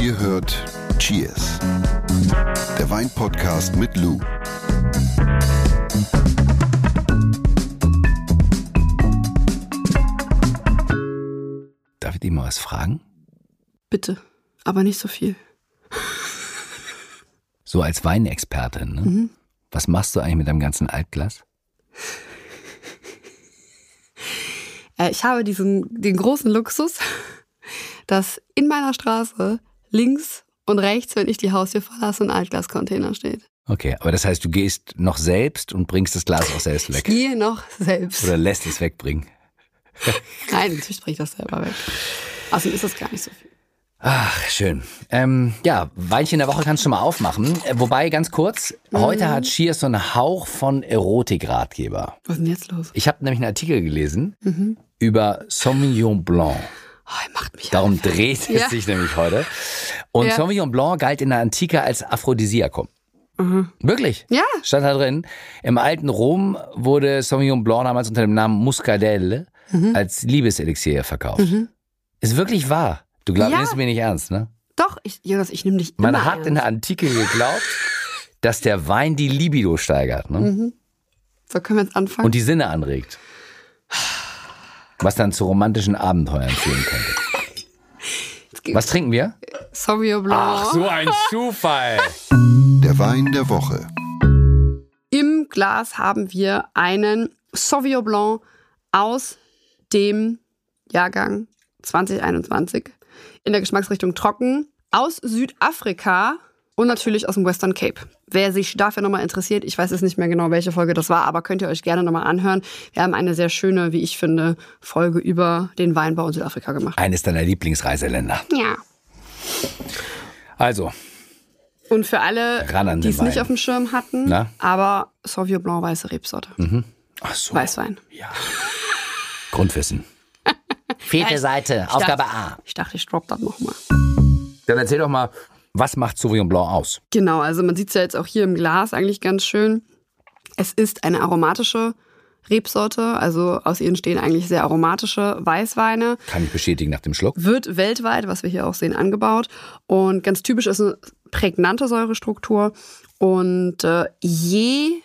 Ihr hört Cheers, der Weinpodcast mit Lou. Darf ich dir mal was fragen? Bitte, aber nicht so viel. So als Weinexpertin, ne? Mhm. Was machst du eigentlich mit deinem ganzen Altglas? Äh, ich habe diesen, den großen Luxus, dass in meiner Straße links und rechts, wenn ich die Haustür verlasse, ein Altglascontainer steht. Okay, aber das heißt, du gehst noch selbst und bringst das Glas auch selbst Ich weg. gehe noch selbst. Oder lässt es wegbringen. Nein, natürlich bringe ich das selber weg. Außerdem ist das gar nicht so viel. Ach, schön. Ähm, ja, Weinchen der Woche kannst du schon mal aufmachen. Äh, wobei, ganz kurz, heute Mhm. hat Cheers so einen Hauch von Erotikratgeber. Was ist denn jetzt los? Ich habe nämlich einen Artikel gelesen Mhm. über Sauvignon Blanc. Oh, er macht mich Darum einfach- dreht es Ja. sich nämlich heute. Und Ja. Sauvignon Blanc galt in der Antike als Aphrodisiakum. Wirklich? Mhm. Ja. Stand da drin. Im alten Rom wurde Sauvignon Blanc damals unter dem Namen Muscadelle Mhm. als Liebeselixier verkauft. Ist wirklich wahr. Du glaubst Ja. nimmst mir nicht ernst, ne? Doch, ich, Jonas, ich nehme dich Man immer hat ernst. in der Antike geglaubt, dass der Wein die Libido steigert ne? Mhm. So, können wir jetzt anfangen? und die Sinne anregt. Was dann zu romantischen Abenteuern führen könnte. Was trinken wir? Sauvignon Blanc. ein Zufall. Der Wein der Woche. Im Glas haben wir einen Sauvignon Blanc aus dem Jahrgang 2021 in der Geschmacksrichtung trocken aus Südafrika und natürlich aus dem Western Cape. Wer sich dafür nochmal interessiert, ich weiß jetzt nicht mehr genau, welche Folge das war, aber könnt ihr euch gerne nochmal anhören. Wir haben eine sehr schöne, wie ich finde, Folge über den Weinbau in Südafrika gemacht. Eines deiner Lieblingsreiseländer. Ja. Also, Und für alle, die es nicht auf dem Schirm hatten, Na? aber Sauvignon Blanc weiße Rebsorte. ach so. Weißwein. Grundwissen. Vierte Seite, Aufgabe dachte- A. Ich dachte, ich drop das nochmal. Dann erzähl doch mal, was macht Sauvignon Blanc aus? Genau, also man sieht es ja jetzt auch hier im Glas eigentlich ganz schön. Es ist eine aromatische Rebsorte, also aus ihr entstehen eigentlich sehr aromatische Weißweine. Kann ich bestätigen nach dem Schluck. Wird weltweit, was wir hier auch sehen, angebaut. Und ganz typisch ist eine prägnante Säurestruktur. Und äh, je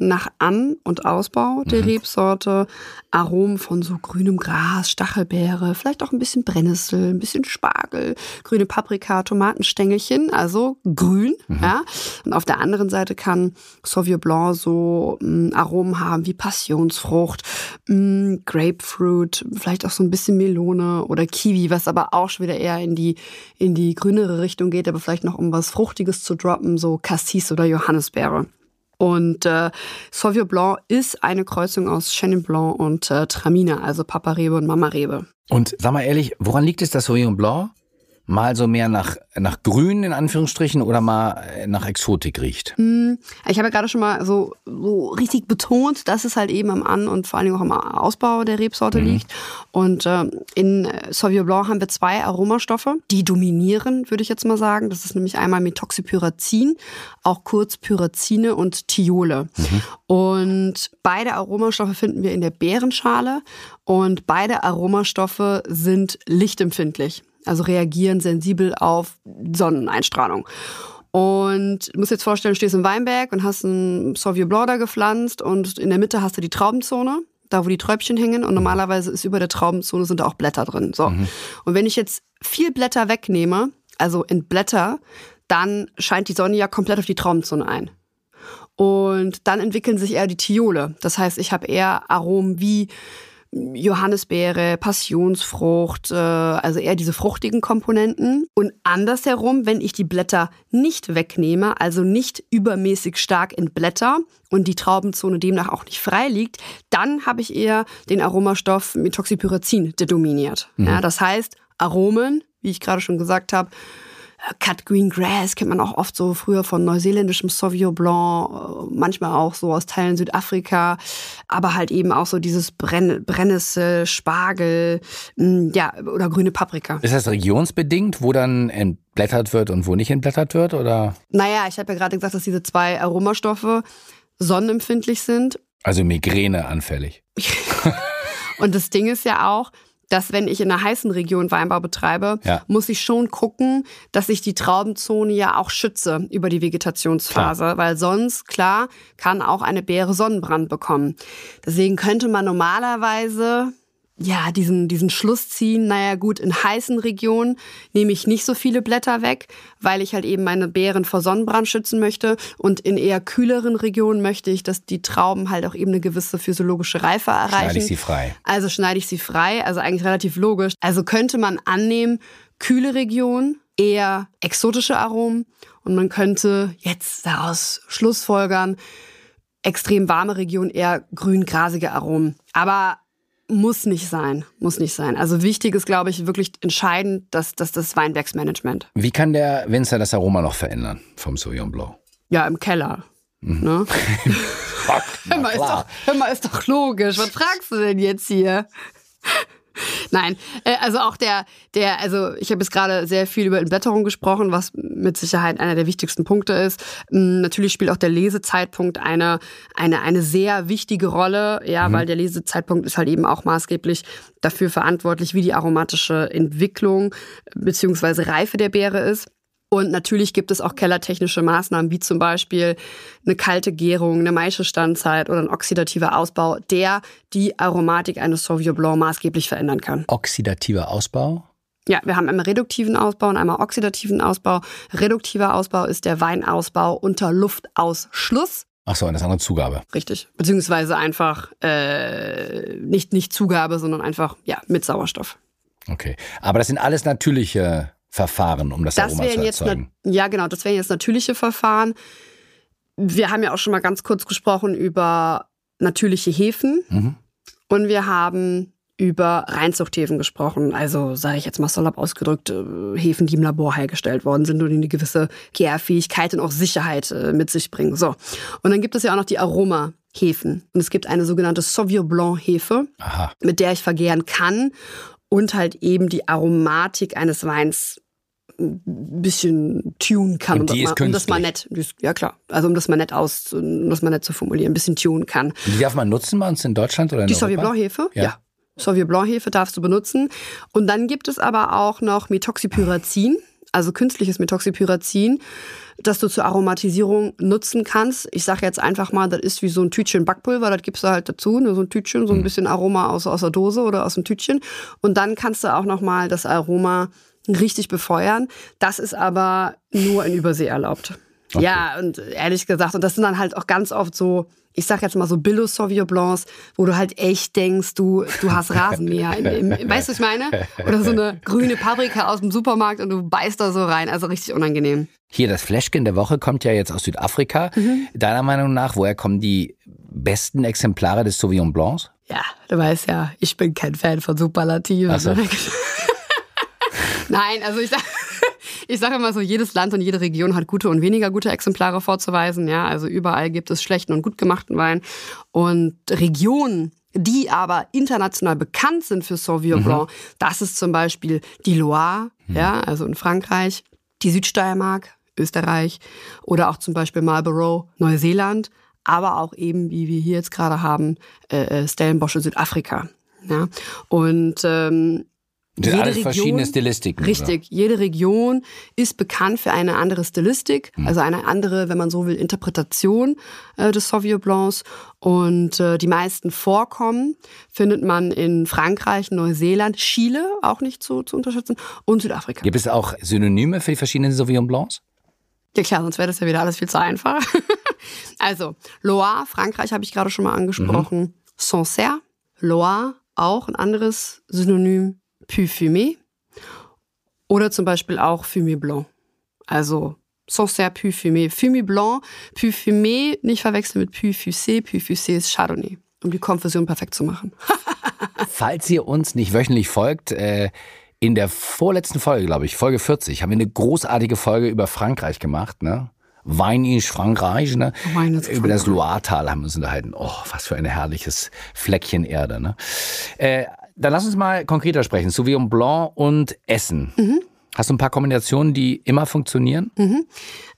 nach An- und Ausbau der Rebsorte Aromen von so grünem Gras, Stachelbeere, vielleicht auch ein bisschen Brennnessel, ein bisschen Spargel, grüne Paprika, Tomatenstängelchen, also grün. Ja. Und auf der anderen Seite kann Sauvignon Blanc so mh, Aromen haben wie Passionsfrucht, mh, Grapefruit, vielleicht auch so ein bisschen Melone oder Kiwi, was aber auch schon wieder eher in die, in die grünere Richtung geht, aber vielleicht noch um was Fruchtiges zu droppen, so Cassis oder Johannisbeere. Und äh, Sauvignon Blanc ist eine Kreuzung aus Chenin Blanc und äh, Traminer, also Paparebe und Mamarebe. Und sag mal ehrlich, woran liegt es, dass Sauvignon Blanc mal so mehr nach, nach Grün in Anführungsstrichen oder mal äh, nach Exotik riecht? Ich habe ja gerade schon mal so, so richtig betont, dass es halt eben am An- und vor allen Dingen auch am Ausbau der Rebsorte liegt. Und ähm, in äh, Sauvignon Blanc haben wir zwei Aromastoffe, die dominieren, würde ich jetzt mal sagen. Das ist nämlich einmal Methoxypyrazin, auch kurz Pyrazine und Thiole. Und beide Aromastoffe finden wir in der Beerenschale und beide Aromastoffe sind lichtempfindlich, also reagieren sensibel auf Sonneneinstrahlung. Und du musst dir jetzt vorstellen, du stehst im Weinberg und hast einen Sauvignon Blanc da gepflanzt und in der Mitte hast du die Traubenzone, da wo die Träubchen hängen und normalerweise ist über der Traubenzone sind da auch Blätter drin. So. Und wenn ich jetzt viel Blätter wegnehme, also in Blätter, dann scheint die Sonne ja komplett auf die Traubenzone ein. Und dann entwickeln sich eher die Thiole. Das heißt, ich habe eher Aromen wie Johannisbeere, Passionsfrucht, äh, also eher diese fruchtigen Komponenten. Und andersherum, wenn ich die Blätter nicht wegnehme, also nicht übermäßig stark in Blätter und die Traubenzone demnach auch nicht frei liegt, dann habe ich eher den Aromastoff Methoxypyrazin, der dominiert. Ja, das heißt, Aromen, wie ich gerade schon gesagt habe, Cut Green Grass kennt man auch oft so früher von neuseeländischem Sauvignon Blanc, äh, manchmal auch so aus Teilen Südafrika, aber halt eben auch so dieses Brenn Brennnessel, Spargel, mh, ja, oder grüne Paprika. Ist das regionsbedingt, wo dann entblättert wird und wo nicht entblättert wird? Oder? Naja, ich habe ja gerade gesagt, dass diese zwei Aromastoffe sonnenempfindlich sind. Also Migräne anfällig. Und das Ding ist ja auch, dass wenn ich in einer heißen Region Weinbau betreibe, Ja. muss ich schon gucken, dass ich die Traubenzone ja auch schütze über die Vegetationsphase, weil sonst, klar, kann auch eine Beere Sonnenbrand bekommen. Deswegen könnte man normalerweise ja, diesen, diesen Schluss ziehen, naja gut, in heißen Regionen nehme ich nicht so viele Blätter weg, weil ich halt eben meine Beeren vor Sonnenbrand schützen möchte. Und in eher kühleren Regionen möchte ich, dass die Trauben halt auch eben eine gewisse physiologische Reife erreichen. Schneide ich sie frei. Also schneide ich sie frei, also eigentlich relativ logisch. Also könnte man annehmen, kühle Region, eher exotische Aromen und man könnte jetzt daraus schlussfolgern, extrem warme Region, eher grün-grasige Aromen. Aber muss nicht sein, muss nicht sein. Also wichtig ist, glaube ich, wirklich entscheidend, dass, dass das Weinbergsmanagement. Wie kann der Winzer das Aroma noch verändern vom Sauvignon Blanc? Ja, im Keller. Ne? Hör mal, ist doch, hör mal, ist doch logisch. Was fragst du denn jetzt hier? Nein, äh, also auch der, der, also ich habe jetzt gerade sehr viel über Entblätterung gesprochen, was mit Sicherheit einer der wichtigsten Punkte ist. Ähm, Natürlich spielt auch der Lesezeitpunkt eine, eine, eine sehr wichtige Rolle, ja, weil der Lesezeitpunkt ist halt eben auch maßgeblich dafür verantwortlich, wie die aromatische Entwicklung beziehungsweise Reife der Beere ist. Und natürlich gibt es auch kellertechnische Maßnahmen, wie zum Beispiel eine kalte Gärung, eine Maischestandzeit oder ein oxidativer Ausbau, der die Aromatik eines Sauvignon Blanc maßgeblich verändern kann. Oxidativer Ausbau? Ja, wir haben einmal reduktiven Ausbau und einmal oxidativen Ausbau. Reduktiver Ausbau ist der Weinausbau unter Luftausschluss. Ach so, und das andere Zugabe. Richtig. Beziehungsweise einfach äh, nicht, nicht Zugabe, sondern einfach ja, mit Sauerstoff. Okay. Aber das sind alles natürliche Verfahren, um das, Das Aroma zu jetzt, erzeugen. nat- ja genau, das wären jetzt natürliche Verfahren. Wir haben ja auch schon mal ganz kurz gesprochen über natürliche Hefen Mhm. und wir haben über Reinzuchthäfen gesprochen. Also sage ich jetzt mal salopp ausgedrückt, äh, Hefen, die im Labor hergestellt worden sind und die eine gewisse Gärfähigkeit und auch Sicherheit äh, mit sich bringen. So. Und dann gibt es ja auch noch die Aromahefen. Und es gibt eine sogenannte Sauvignon Blanc Hefe Aha. mit der ich vergären kann und halt eben die Aromatik eines Weins ein bisschen tunen kann. Und die das ist mal, um das mal nett, ja klar, also um das mal nett aus, um das mal nett zu formulieren, ein bisschen tunen kann. Und die darf man nutzen bei uns in Deutschland oder in Die? Sauvignon Blanc Hefe, Ja. ja. Sauvignon Blanc Hefe darfst du benutzen. Und dann gibt es aber auch noch Methoxypyrazin, also künstliches Methoxypyrazin, das du zur Aromatisierung nutzen kannst. Ich sage jetzt einfach mal, das ist wie so ein Tütchen Backpulver, das gibst du halt dazu, ne, so ein Tütchen, so ein bisschen Aroma aus, aus der Dose oder aus dem Tütchen. Und dann kannst du auch noch mal das Aroma richtig befeuern. Das ist aber nur in Übersee erlaubt. Ja, und ehrlich gesagt, und das sind dann halt auch ganz oft so, ich sag jetzt mal so Billo Sauvignon Blancs, wo du halt echt denkst, du, du hast Rasenmäher. Im, im, weißt du, was ich meine? Oder so eine grüne Paprika aus dem Supermarkt und du beißt da so rein. Also richtig unangenehm. Hier, das Fläschchen der Woche kommt ja jetzt aus Südafrika. Mhm. Deiner Meinung nach, woher kommen die besten Exemplare des Sauvignon Blancs? Ja, du weißt ja, ich bin kein Fan von Superlativen. So. Nein, also ich sag, ich sage immer so, jedes Land und jede Region hat gute und weniger gute Exemplare vorzuweisen. Ja, also überall gibt es schlechten und gut gemachten Wein. Und Regionen, die aber international bekannt sind für Sauvignon Blanc, das ist zum Beispiel die Loire, ja, also in Frankreich, die Südsteiermark, Österreich oder auch zum Beispiel Marlborough, Neuseeland, aber auch eben, wie wir hier jetzt gerade haben, äh, äh, Stellenbosch in Südafrika. Ja, und ähm, Sind alles verschiedene Stilistiken. Richtig. Jede Region ist bekannt für eine andere Stilistik, Hm. also eine andere, wenn man so will, Interpretation äh, des Sauvignon Blancs. Und äh, die meisten Vorkommen findet man in Frankreich, Neuseeland, Chile, auch nicht zu, zu unterschätzen, und Südafrika. Gibt es auch Synonyme für die verschiedenen Sauvignon Blancs? Ja klar, sonst wäre das ja wieder alles viel zu einfach. also, Loire, Frankreich habe ich gerade schon mal angesprochen. Sancerre, Loire, auch ein anderes Synonym, Puy-Fumé. Oder zum Beispiel auch Fumé Blanc. Also Sancerre, Puy-Fumé. Fumé Blanc, Puy-Fumé, nicht verwechseln mit Puy-Fussé. Puy-Fussé ist Chardonnay. Um die Konfusion perfekt zu machen. Falls ihr uns nicht wöchentlich folgt, äh, in der vorletzten Folge, glaube ich, Folge 40, haben wir eine großartige Folge über Frankreich gemacht, ne? Wein ist Frankreich, ne? Wein Über das Loire-Tal haben wir uns unterhalten. Oh, was für ein herrliches Fleckchen Erde, ne? Äh, dann lass uns mal konkreter sprechen. Sauvignon Blanc und Essen. Hast du ein paar Kombinationen, die immer funktionieren?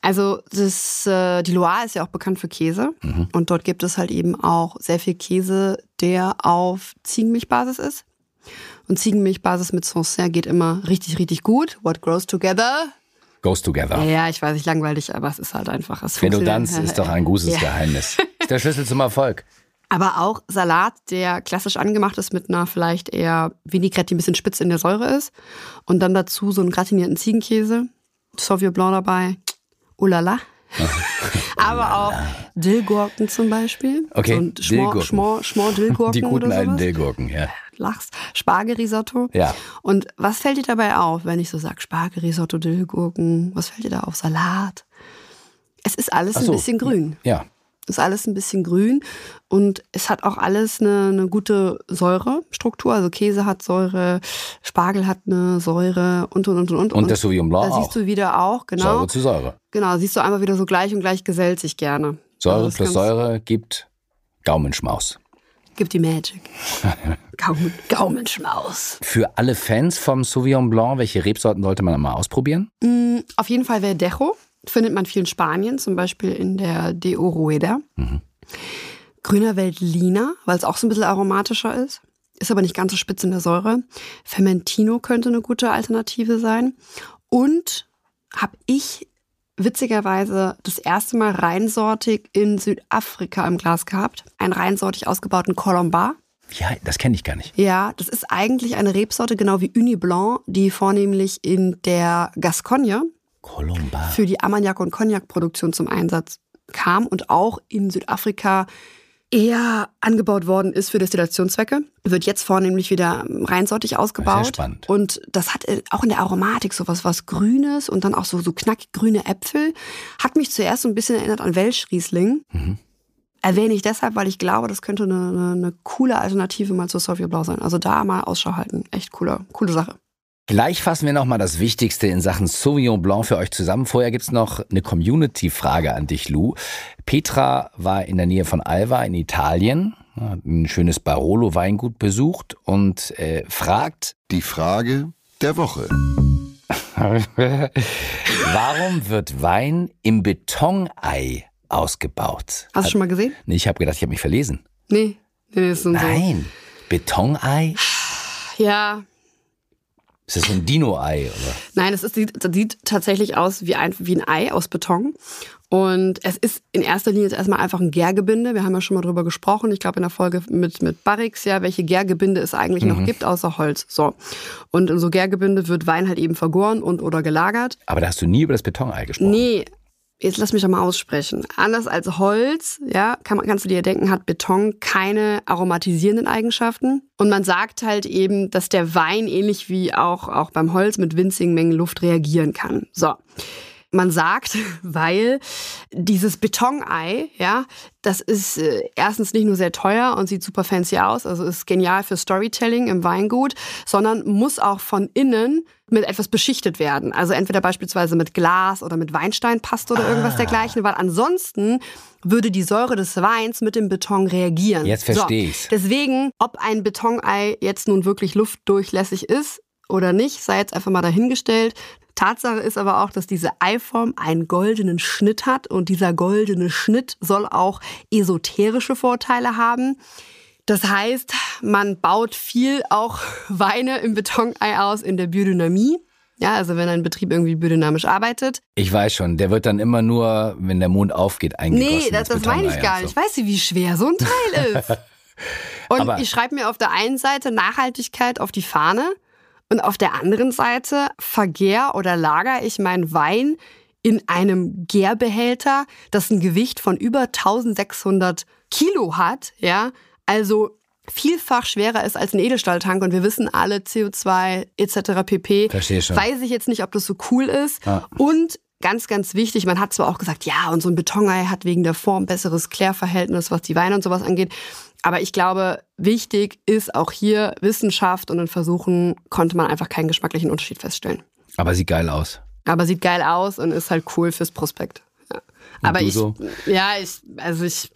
Also das, äh, die Loire ist ja auch bekannt für Käse und dort gibt es halt eben auch sehr viel Käse, der auf Ziegenmilchbasis ist. Und Ziegenmilchbasis mit Sancerre geht immer richtig, richtig gut. What grows together? Goes together. Ja, ich weiß, ich langweilig, aber es ist halt einfach. Es Redundanz ist doch ein großes Ja. Geheimnis. Ist der Schlüssel zum Erfolg. Aber auch Salat, der klassisch angemacht ist mit einer vielleicht eher Vinaigrette, die ein bisschen spitz in der Säure ist. Und dann dazu so einen gratinierten Ziegenkäse, Sauvignon Blanc dabei. Oh la la. Aber auch Dillgurken zum Beispiel. Okay, ein Schmor, Dillgurken. Schmor, Schmor Dillgurken Die guten oder alten. Dillgurken, ja. Lachs, Spargelrisotto. Ja. Und was fällt dir dabei auf, wenn ich so sage Spargelrisotto, Dillgurken? Was fällt dir da auf? Salat? Es ist alles so. ein bisschen grün. Ja. Ist alles ein bisschen grün und es hat auch alles eine, eine gute Säurestruktur. Also Käse hat Säure, Spargel hat eine Säure und und und und. Und das Sauvignon Blanc Da auch. siehst du wieder auch, genau. Säure zu Säure. Genau, siehst du einmal wieder so gleich und gleich gesellt sich gerne. Säure Also plus Säure gibt Gaumenschmaus. Gibt die Magic. Gaumen, Gaumenschmaus. Für alle Fans vom Sauvignon Blanc, welche Rebsorten sollte man mal ausprobieren? Mm, Auf jeden Fall Verdejo. Findet man viel in Spanien, zum Beispiel in der De Oroeda. Grüner Veltliner, weil es auch so ein bisschen aromatischer ist. Ist aber nicht ganz so spitz in der Säure. Fermentino könnte eine gute Alternative sein. Und habe ich witzigerweise das erste Mal reinsortig in Südafrika im Glas gehabt. Einen reinsortig ausgebauten Colombar. Ja, das kenne ich gar nicht. Ja, das ist eigentlich eine Rebsorte, genau wie Uni Blanc, die vornehmlich in der Gascogne Colomba. für die Armagnac- und Cognac-Produktion zum Einsatz kam und auch in Südafrika eher angebaut worden ist für Destillationszwecke. Wird jetzt vornehmlich wieder reinsortig ausgebaut. Sehr spannend. Und das hat äh, auch in der Aromatik sowas was Grünes und dann auch so, so knackig grüne Äpfel. Hat mich zuerst so ein bisschen erinnert an Welschriesling. Mhm. Erwähne ich deshalb, weil ich glaube, das könnte eine, eine, eine coole Alternative mal zu Sauvignon Blanc sein. Also da mal Ausschau halten. Echt coole, coole Sache. Gleich fassen wir nochmal das Wichtigste in Sachen Sauvignon Blanc für euch zusammen. Vorher gibt's noch eine Community-Frage an dich, Lou. Petra war in der Nähe von Alva in Italien, hat ein schönes Barolo-Weingut besucht und äh, fragt, Die Frage der Woche. warum wird Wein im Betonei ausgebaut? Hast du schon mal gesehen? Nee, ich habe gedacht, ich habe mich verlesen. Nee. Nee, das sind Nein, Betonei? Ja, Ist das so ein Dino-Ei? oder? Nein, es ist, sieht, das sieht tatsächlich aus wie ein, wie ein Ei aus Beton. Und es ist in erster Linie jetzt erstmal einfach ein Gärgebinde. Wir haben ja schon mal drüber gesprochen. Ich glaube in der Folge mit, mit Barrix, ja, welche Gärgebinde es eigentlich noch gibt, außer Holz. So. Und in so Gärgebinde wird Wein halt eben vergoren und oder gelagert. Aber da hast du nie über das Betonei gesprochen. Nee, jetzt lass mich doch mal aussprechen. Anders als Holz, ja, kann kannst du dir denken, hat Beton keine aromatisierenden Eigenschaften. Und man sagt halt eben, dass der Wein ähnlich wie auch, auch beim Holz mit winzigen Mengen Luft reagieren kann. So. Man sagt, weil dieses Betonei, ja, das ist äh, erstens nicht nur sehr teuer und sieht super fancy aus, also ist genial für Storytelling im Weingut, sondern muss auch von innen mit etwas beschichtet werden. Also entweder beispielsweise mit Glas oder mit Weinsteinpaste oder irgendwas dergleichen, weil ansonsten würde die Säure des Weins mit dem Beton reagieren. Jetzt versteh ich's. Deswegen, ob ein Betonei jetzt nun wirklich luftdurchlässig ist oder nicht, sei jetzt einfach mal dahingestellt. Tatsache ist aber auch, dass diese Eiform einen goldenen Schnitt hat und dieser goldene Schnitt soll auch esoterische Vorteile haben. Das heißt, man baut viel auch Weine im Betonei aus in der Biodynamie. Ja, also wenn ein Betrieb irgendwie biodynamisch arbeitet. Ich weiß schon, der wird dann immer nur, wenn der Mond aufgeht, eingegossen. Nee, das, das meine ich gar nicht. so. Weißt du, wie schwer so ein Teil ist? Und Aber- ich schreibe mir auf der einen Seite Nachhaltigkeit auf die Fahne und auf der anderen Seite vergehr oder lager ich meinen Wein in einem Gärbehälter, das ein Gewicht von über 1600 Kilo hat, ja, also vielfach schwerer ist als ein Edelstahltank und wir wissen alle CO2 etc. pp. Verstehe schon. Weiß ich jetzt nicht, ob das so cool ist. Ja. Und ganz, ganz wichtig, man hat zwar auch gesagt, ja, und so ein Betonei hat wegen der Form besseres Klärverhältnis, was die Weine und sowas angeht. Aber ich glaube, wichtig ist auch hier Wissenschaft und in Versuchen konnte man einfach keinen geschmacklichen Unterschied feststellen. Aber sieht geil aus. Aber sieht geil aus und ist halt cool fürs Prospekt. Ja. Aber ich, so? ja, ich, also ich,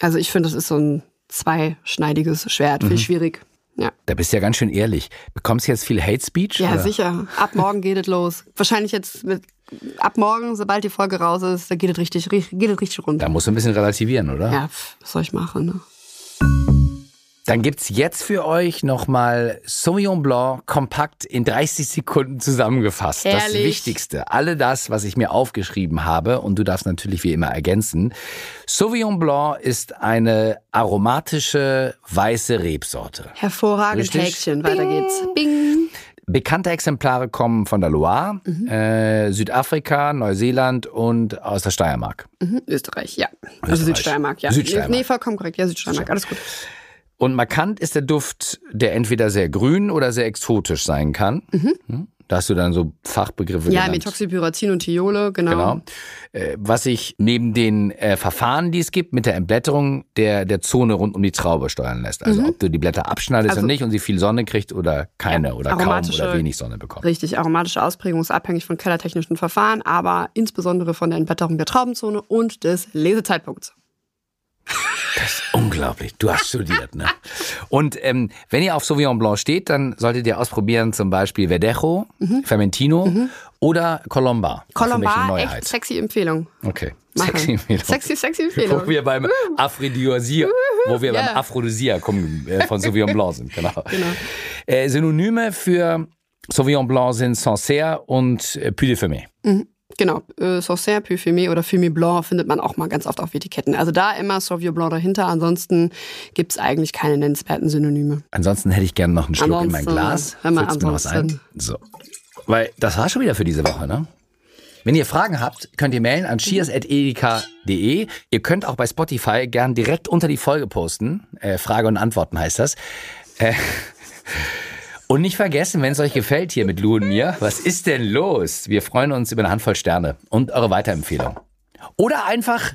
also ich finde, das ist so ein zweischneidiges Schwert, Mhm. viel schwierig. Ja. Da bist du ja ganz schön ehrlich. Bekommst du jetzt viel Hate Speech? Ja, oder? sicher. Ab morgen geht es los. Wahrscheinlich jetzt mit, ab morgen, sobald die Folge raus ist, da geht es richtig, ri- geht es richtig rund. Da musst du ein bisschen relativieren, oder? Ja, pf, was soll ich machen, ne? Dann gibt's jetzt für euch nochmal Sauvignon Blanc kompakt in 30 Sekunden zusammengefasst. Das Herrlich. Wichtigste. Alle das, was ich mir aufgeschrieben habe. Und du darfst natürlich wie immer ergänzen. Sauvignon Blanc ist eine aromatische weiße Rebsorte. Hervorragend, Richtig. Häkchen. Weiter geht's. Bing. Bekannte Exemplare kommen von der Loire, Mhm. äh, Südafrika, Neuseeland und aus der Steiermark. Mhm. Österreich, ja. Also Österreich. Südsteiermark, ja. Südsteiermark. Nee, vollkommen korrekt. Ja, Südsteiermark. Alles gut. Und markant ist der Duft, der entweder sehr grün oder sehr exotisch sein kann. Hm? Da hast du dann so Fachbegriffe Mhm. Ja, genannt. Methoxypyrazin und Thiole, genau. Genau. Äh, was sich neben den äh, Verfahren, die es gibt, mit der Entblätterung der, der Zone rund um die Traube steuern lässt. Also ob du die Blätter abschneidest Mhm. Also- und nicht und sie viel Sonne kriegt oder keine oder kaum oder wenig Sonne bekommt. Richtig, aromatische Ausprägung ist abhängig von kellertechnischen Verfahren, aber insbesondere von der Entblätterung der Traubenzone und des Lesezeitpunkts. Unglaublich, du hast studiert, ne? Und ähm, wenn ihr auf Sauvignon Blanc steht, dann solltet ihr ausprobieren zum Beispiel Verdejo, Fermentino oder Colomba. Neuheit. echt sexy Empfehlung. Okay, Machen. sexy Empfehlung. Sexy, sexy Empfehlung. Wo wir beim Aphrodisiak, wo wir Ja. beim Aphrodisiak kommen, äh, von Sauvignon Blanc sind, genau. Äh, Synonyme für Sauvignon Blanc sind Sancerre und äh, Puy de Fumé. Genau, äh, Sancerre, Puy oder Fumé Blanc findet man auch mal ganz oft auf Etiketten. Also da immer Sauvignon Blanc dahinter, ansonsten gibt's eigentlich keine nennenswerten Synonyme. Ansonsten hätte ich gerne noch einen Schluck in mein Ansonsten, Glas. hör mal, Füllst mir was ein? ansonsten. So. Weil das war schon wieder für diese Woche, ne? Wenn ihr Fragen habt, könnt ihr mailen an cheers.edeka.de. Ihr könnt auch bei Spotify gern direkt unter die Folge posten. Äh, Frage und Antworten heißt das. Äh, und nicht vergessen, wenn es euch gefällt hier mit Lou und mir, was ist denn los? Wir freuen uns über eine Handvoll Sterne und eure Weiterempfehlung. Oder einfach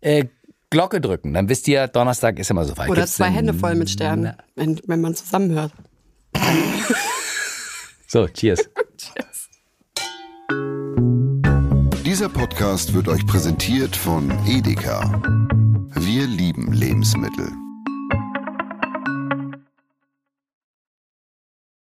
äh, Glocke drücken, dann wisst ihr, Donnerstag ist immer soweit. Oder Gibt's zwei Hände voll mit Sternen, wenn, wenn man zusammenhört. So, cheers. Dieser Podcast wird euch präsentiert von Edeka. Wir lieben Lebensmittel.